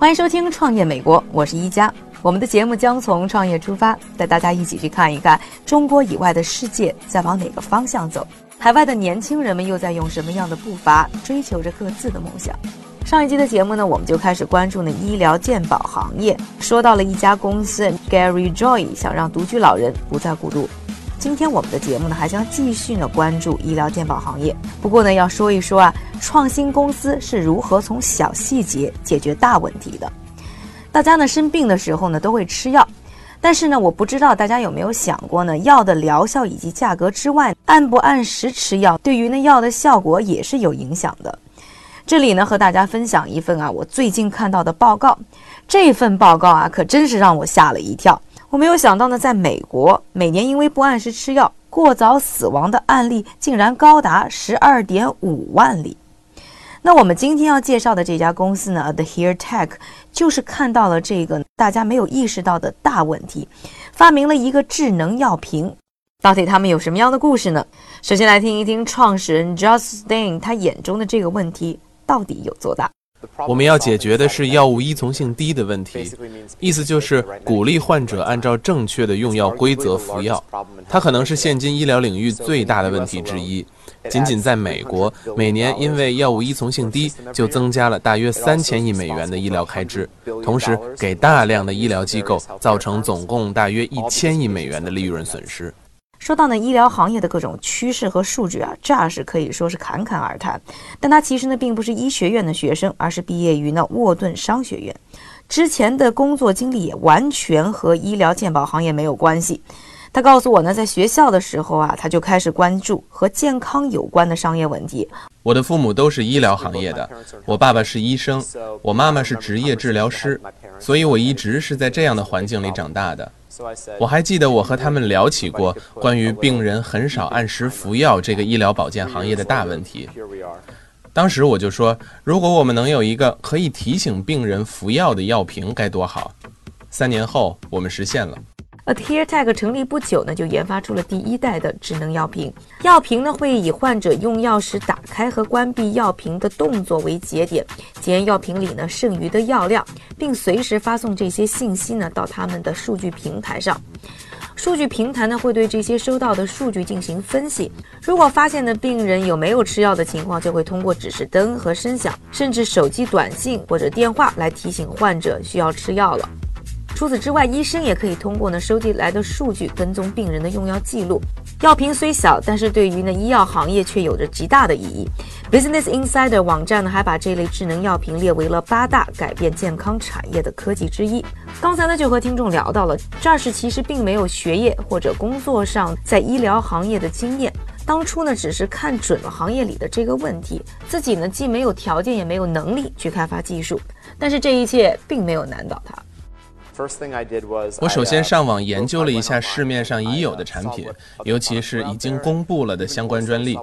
欢迎收听《创业美国》，我是一加。我们的节目将从创业出发，带大家一起去看一看中国以外的世界在往哪个方向走，海外的年轻人们又在用什么样的步伐追求着各自的梦想。上一集的节目呢，我们就开始关注呢医疗健保行业，说到了一家公司 Gary Joy 想让独居老人不再孤独。今天我们的节目呢，还将继续呢关注医疗健保行业。不过呢，要说一说啊，创新公司是如何从小细节解决大问题的。大家呢生病的时候呢都会吃药，但是呢，我不知道大家有没有想过呢，药的疗效以及价格之外，按不按时吃药，对于那药的效果也是有影响的。这里呢，和大家分享一份啊，我最近看到的报告。这份报告啊，可真是让我吓了一跳。我没有想到呢，在美国，每年因为不按时吃药过早死亡的案例竟然高达十二点五万例。那我们今天要介绍的这家公司呢，The Here Tech，就是看到了这个大家没有意识到的大问题，发明了一个智能药瓶。到底他们有什么样的故事呢？首先来听一听创始人 Justin 他眼中的这个问题到底有多大。我们要解决的是药物依从性低的问题，意思就是鼓励患者按照正确的用药规则服药。它可能是现今医疗领域最大的问题之一。仅仅在美国，每年因为药物依从性低，就增加了大约三千亿美元的医疗开支，同时给大量的医疗机构造成总共大约一千亿美元的利润损失。说到呢医疗行业的各种趋势和数据啊，这是可以说是侃侃而谈。但他其实呢并不是医学院的学生，而是毕业于呢沃顿商学院，之前的工作经历也完全和医疗健保行业没有关系。他告诉我呢，在学校的时候啊，他就开始关注和健康有关的商业问题。我的父母都是医疗行业的，我爸爸是医生，我妈妈是职业治疗师，所以我一直是在这样的环境里长大的。我还记得我和他们聊起过关于病人很少按时服药这个医疗保健行业的大问题。当时我就说，如果我们能有一个可以提醒病人服药的药瓶该多好。三年后，我们实现了。Adheretag 成立不久呢，就研发出了第一代的智能药瓶。药瓶呢会以患者用药时打开和关闭药瓶的动作为节点，检验药瓶里呢剩余的药量，并随时发送这些信息呢到他们的数据平台上。数据平台呢会对这些收到的数据进行分析，如果发现的病人有没有吃药的情况，就会通过指示灯和声响，甚至手机短信或者电话来提醒患者需要吃药了。除此之外，医生也可以通过呢收集来的数据跟踪病人的用药记录。药瓶虽小，但是对于呢医药行业却有着极大的意义。Business Insider 网站呢还把这类智能药瓶列为了八大改变健康产业的科技之一。刚才呢就和听众聊到了，这是其实并没有学业或者工作上在医疗行业的经验，当初呢只是看准了行业里的这个问题，自己呢既没有条件也没有能力去开发技术，但是这一切并没有难倒他。我首先上网研究了一下市面上已有的产品，尤其是已经公布了的相关专利。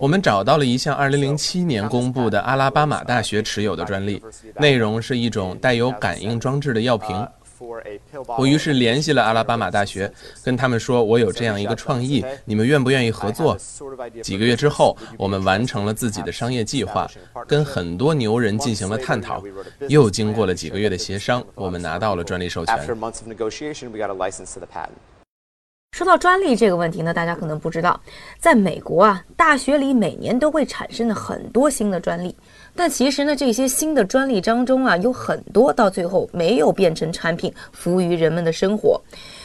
我们找到了一项2007年公布的阿拉巴马大学持有的专利，内容是一种带有感应装置的药瓶。我于是联系了阿拉巴马大学，跟他们说我有这样一个创意，你们愿不愿意合作？几个月之后，我们完成了自己的商业计划，跟很多牛人进行了探讨。又经过了几个月的协商，我们拿到了专利授权。说到专利这个问题呢，大家可能不知道，在美国啊，大学里每年都会产生的很多新的专利。但其实呢，这些新的专利当中啊，有很多到最后没有变成产品，服务于人们的生活。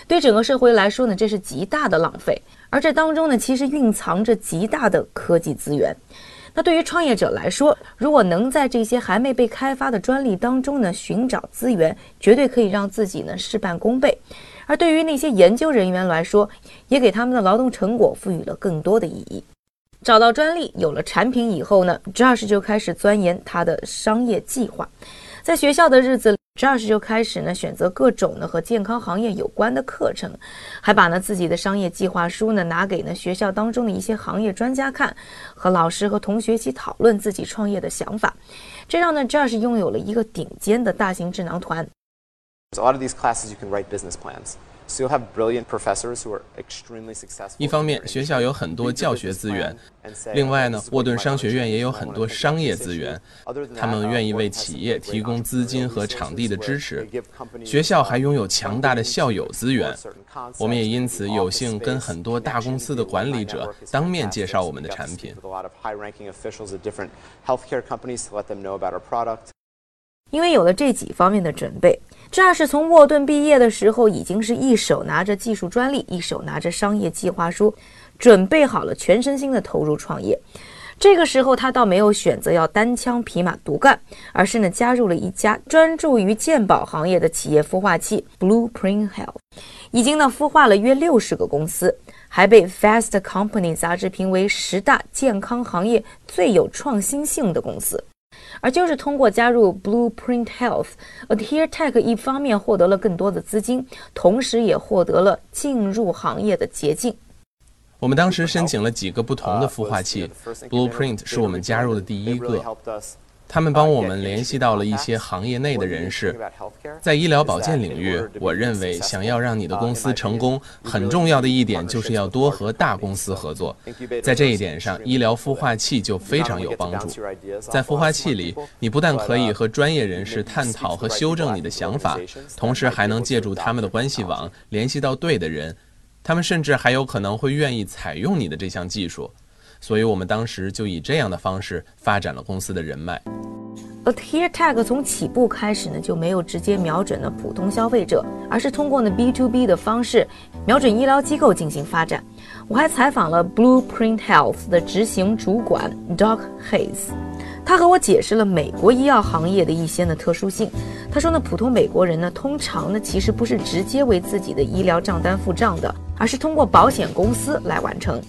对整个社会来说呢，这是极大的浪费。而这当中呢，其实蕴藏着极大的科技资源。那对于创业者来说，如果能在这些还没被开发的专利当中呢寻找资源，绝对可以让自己呢事半功倍。而对于那些研究人员来说，也给他们的劳动成果赋予了更多的意义。找到专利，有了产品以后呢，Josh 就开始钻研他的商业计划。在学校的日子，Josh 就开始呢选择各种呢和健康行业有关的课程，还把呢自己的商业计划书呢拿给呢学校当中的一些行业专家看，和老师和同学一起讨论自己创业的想法。这让呢 Josh 拥有了一个顶尖的大型智囊团。A lot of these classes you can write business plans. 一方面，学校有很多教学资源；另外呢，沃顿商学院也有很多商业资源，他们愿意为企业提供资金和场地的支持。学校还拥有强大的校友资源，我们也因此有幸跟很多大公司的管理者当面介绍我们的产品。因为有了这几方面的准备。这要是从沃顿毕业的时候，已经是一手拿着技术专利，一手拿着商业计划书，准备好了全身心的投入创业。这个时候，他倒没有选择要单枪匹马独干，而是呢加入了一家专注于健保行业的企业孵化器 Blueprint Health，已经呢孵化了约六十个公司，还被 Fast Company 杂志评为十大健康行业最有创新性的公司。而就是通过加入 Blueprint Health，Adhere Tech 一方面获得了更多的资金，同时也获得了进入行业的捷径。我们当时申请了几个不同的孵化器，Blueprint 是我们加入的第一个。他们帮我们联系到了一些行业内的人士，在医疗保健领域，我认为想要让你的公司成功，很重要的一点就是要多和大公司合作。在这一点上，医疗孵化器就非常有帮助。在孵化器里，你不但可以和专业人士探讨和修正你的想法，同时还能借助他们的关系网联系到对的人，他们甚至还有可能会愿意采用你的这项技术。所以我们当时就以这样的方式发展了公司的人脉。Adhere Tag 从起步开始呢，就没有直接瞄准了普通消费者，而是通过呢 B to B 的方式瞄准医疗机构进行发展。我还采访了 Blueprint Health 的执行主管 Doc Hayes，他和我解释了美国医药行业的一些呢特殊性。他说呢，普通美国人呢，通常呢其实不是直接为自己的医疗账单付账的，而是通过保险公司来完成。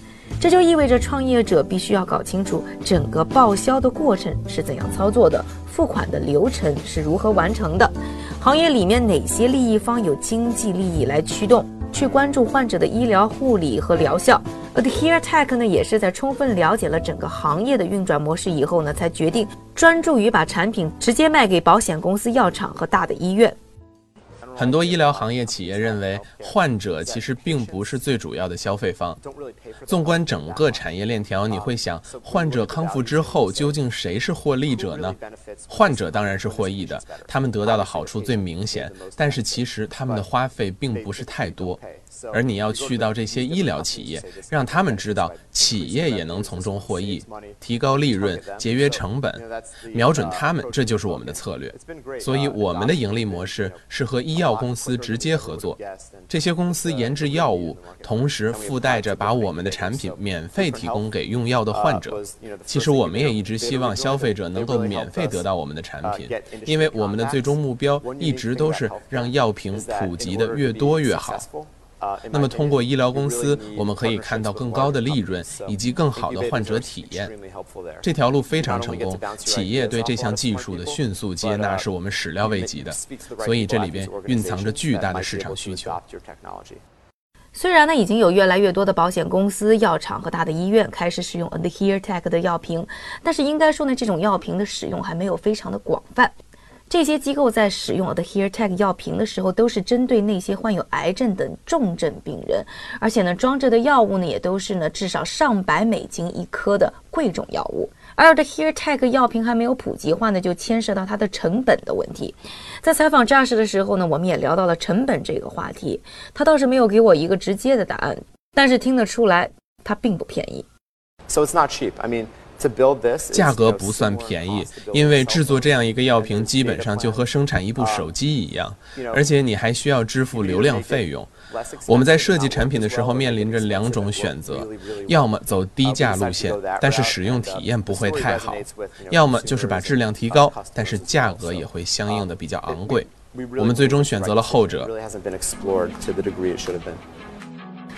这就意味着创业者必须要搞清楚整个报销的过程是怎样操作的，付款的流程是如何完成的，行业里面哪些利益方有经济利益来驱动，去关注患者的医疗护理和疗效。Adhere Tech 呢，也是在充分了解了整个行业的运转模式以后呢，才决定专注于把产品直接卖给保险公司、药厂和大的医院。很多医疗行业企业认为，患者其实并不是最主要的消费方。纵观整个产业链条，你会想，患者康复之后，究竟谁是获利者呢？患者当然是获益的，他们得到的好处最明显。但是其实他们的花费并不是太多。而你要去到这些医疗企业，让他们知道企业也能从中获益，提高利润、节约成本，瞄准他们，这就是我们的策略。所以我们的盈利模式是和医药公司直接合作，这些公司研制药物，同时附带着把我们的产品免费提供给用药的患者。其实我们也一直希望消费者能够免费得到我们的产品，因为我们的最终目标一直都是让药品普及的越多越好。那么，通过医疗公司，我们可以看到更高的利润以及更好的患者体验。这条路非常成功，企业对这项技术的迅速接纳是我们始料未及的。所以，这里边蕴藏着巨大的市场需求。虽然呢，已经有越来越多的保险公司、药厂和大的医院开始使用 Adhere Tech 的药瓶，但是应该说呢，这种药瓶的使用还没有非常的广泛。这些机构在使用 Adhere Tech 药瓶的时候，都是针对那些患有癌症等重症病人，而且呢，装着的药物呢，也都是呢至少上百美金一颗的贵重药物。而 Adhere Tech 药瓶还没有普及化呢，就牵涉到它的成本的问题。在采访 Josh 的时候呢，我们也聊到了成本这个话题，他倒是没有给我一个直接的答案，但是听得出来，它并不便宜。So it's not cheap. I mean. 价格不算便宜，因为制作这样一个药瓶基本上就和生产一部手机一样，而且你还需要支付流量费用。我们在设计产品的时候面临着两种选择：要么走低价路线，但是使用体验不会太好；要么就是把质量提高，但是价格也会相应的比较昂贵。我们最终选择了后者。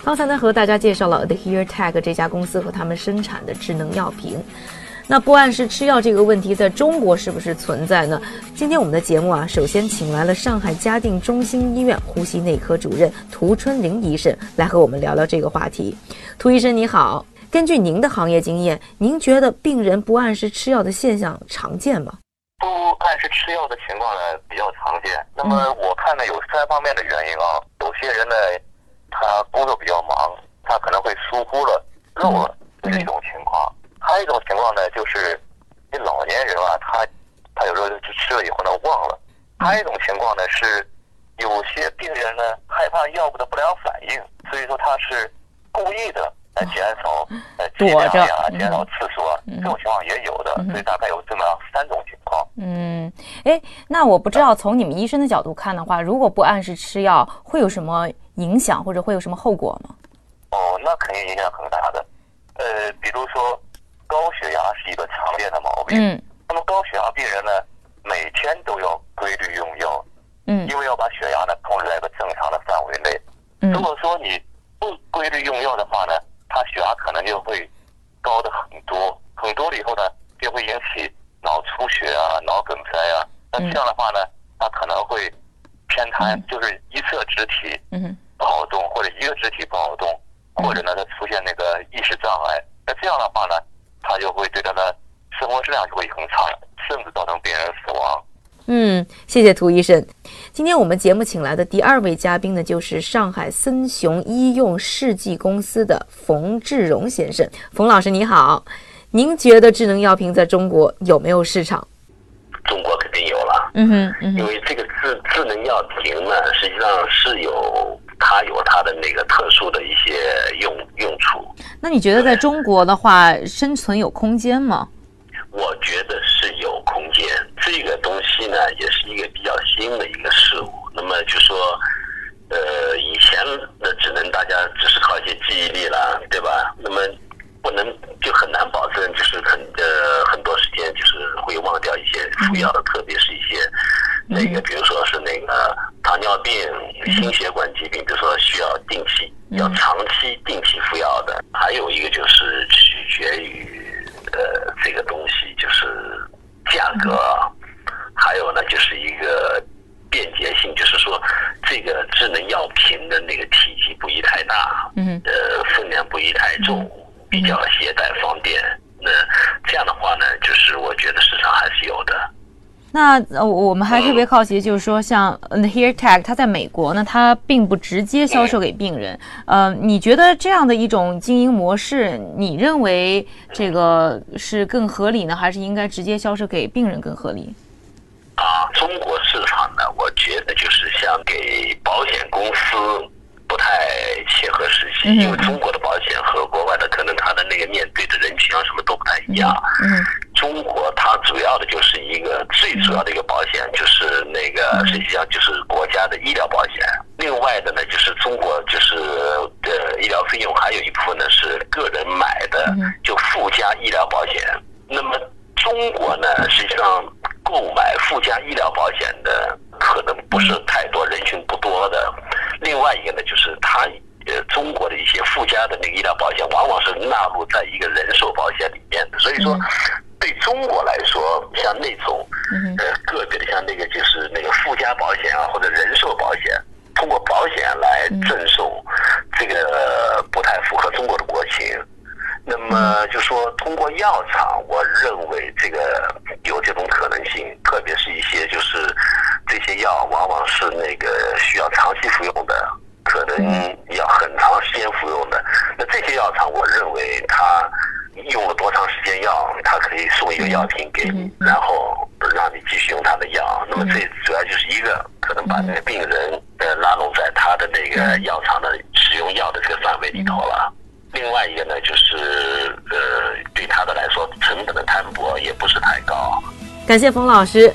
刚才呢，和大家介绍了 The Here Tag 这家公司和他们生产的智能药瓶。那不按时吃药这个问题在中国是不是存在呢？今天我们的节目啊，首先请来了上海嘉定中心医院呼吸内科主任涂春玲医生来和我们聊聊这个话题。涂医生你好，根据您的行业经验，您觉得病人不按时吃药的现象常见吗？不按时吃药的情况呢比较常见。那么我看呢有三方面的原因啊，有些人呢他工作比较忙，他可能会疏忽了、漏了，这是一种情况。还有一种情况呢，就是这老年人啊，他他有时候就吃了以后呢忘了。还有一种情况呢是，有些病人呢害怕药物的不良反应，所以说他是故意的来减少呃剂量呀、减少次数啊，这种情况也有的。所以大概有这么三种情况。嗯，哎，那我不知道从你们医生的角度看的话，如果不按时吃药，会有什么影响或者会有什么后果吗？哦，那肯定影响很大的。呃，比如说。高血压是一个常见的毛病。嗯。那么高血压病人呢，每天都要规律用药。嗯。因为要把血压呢控制在一个正常的范围内。嗯。如果说你不规律用药的话呢，他血压可能就会高的很多，很多了以后呢，就会引起脑出血啊、脑梗塞啊。那这样的话呢，他可能会偏瘫，就是一侧肢体不好动，或者一个肢体不好动，或者呢，他出现那个意识障碍。那这样的话呢？他就会对他的生活质量就会很差，甚至造成别人死亡。嗯，谢谢涂医生。今天我们节目请来的第二位嘉宾呢，就是上海森雄医用试剂公司的冯志荣先生。冯老师你好，您觉得智能药瓶在中国有没有市场？中国肯定有了。嗯哼，因为这个智智能药瓶呢，实际上是有。它有它的那个特殊的一些用用处。那你觉得在中国的话，生存有空间吗？我觉得是有空间。这个东西呢，也是一个比较新的一个事物。那么就说，呃，以前那只能大家只是靠一些记忆力了，对吧？那么不能就很难保证，就是很呃很多时间就是会忘掉一些服药的，特别是一些那个，比如说是那个。糖尿病、心血管疾病，比如说需要定期、要长期定期服药的，还有一个就是取决于呃这个东西就是价格，还有呢就是一个便捷性，就是说这个智能药瓶的那个体积不宜太大，嗯，呃分量不宜太重，比较携带方便。那这样的话呢，就是我觉得市场还是有的。那呃，我们还特别好奇，就是说，像 The Here Tag，它在美国呢，它并不直接销售给病人。呃，你觉得这样的一种经营模式，你认为这个是更合理呢，还是应该直接销售给病人更合理？啊，中国市场呢，我觉得就是像给保险公司不太切合实际，因为中国的保险和国外的可能它的那个面对的人群啊什么都不太一样。嗯。中国它主要的就是一个最主要的一个保险，就是那个实际上就是国家的医疗保险。另外的呢，就是中国就是的医疗费用还有一部分呢是个人买的，就附加医疗保险。那么中国呢，实际上购买附加医疗保险的可能不是太多，人群不多的。另外一个呢，就是它呃中国的一些附加的那个医疗保险，往往是纳入在一个人寿保险里面的，所以说。对中国来说，像那种呃个别的，像那个就是那个附加保险啊，或者人寿保险，通过保险来赠送，这个不太符合中国的国情。那么就说通过药厂，我认为这个有这种可能性，特别是一些就是这些药往往是那个需要长期服用的，可能要很长时间服用的。那这些药厂，我认为它。用了多长时间药，他可以送一个药品给你，然后让你继续用他的药。那么这主要就是一个可能把那个病人呃拉拢在他的那个药厂的使用药的这个范围里头了。另外一个呢，就是呃对他的来说成本的摊薄也不是太高。感谢冯老师，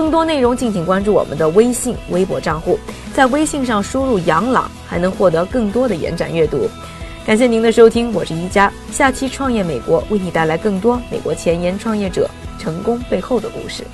更多内容敬请关注我们的微信、微博账户，在微信上输入“养老”，还能获得更多的延展阅读。感谢您的收听，我是一加。下期创业美国为你带来更多美国前沿创业者成功背后的故事。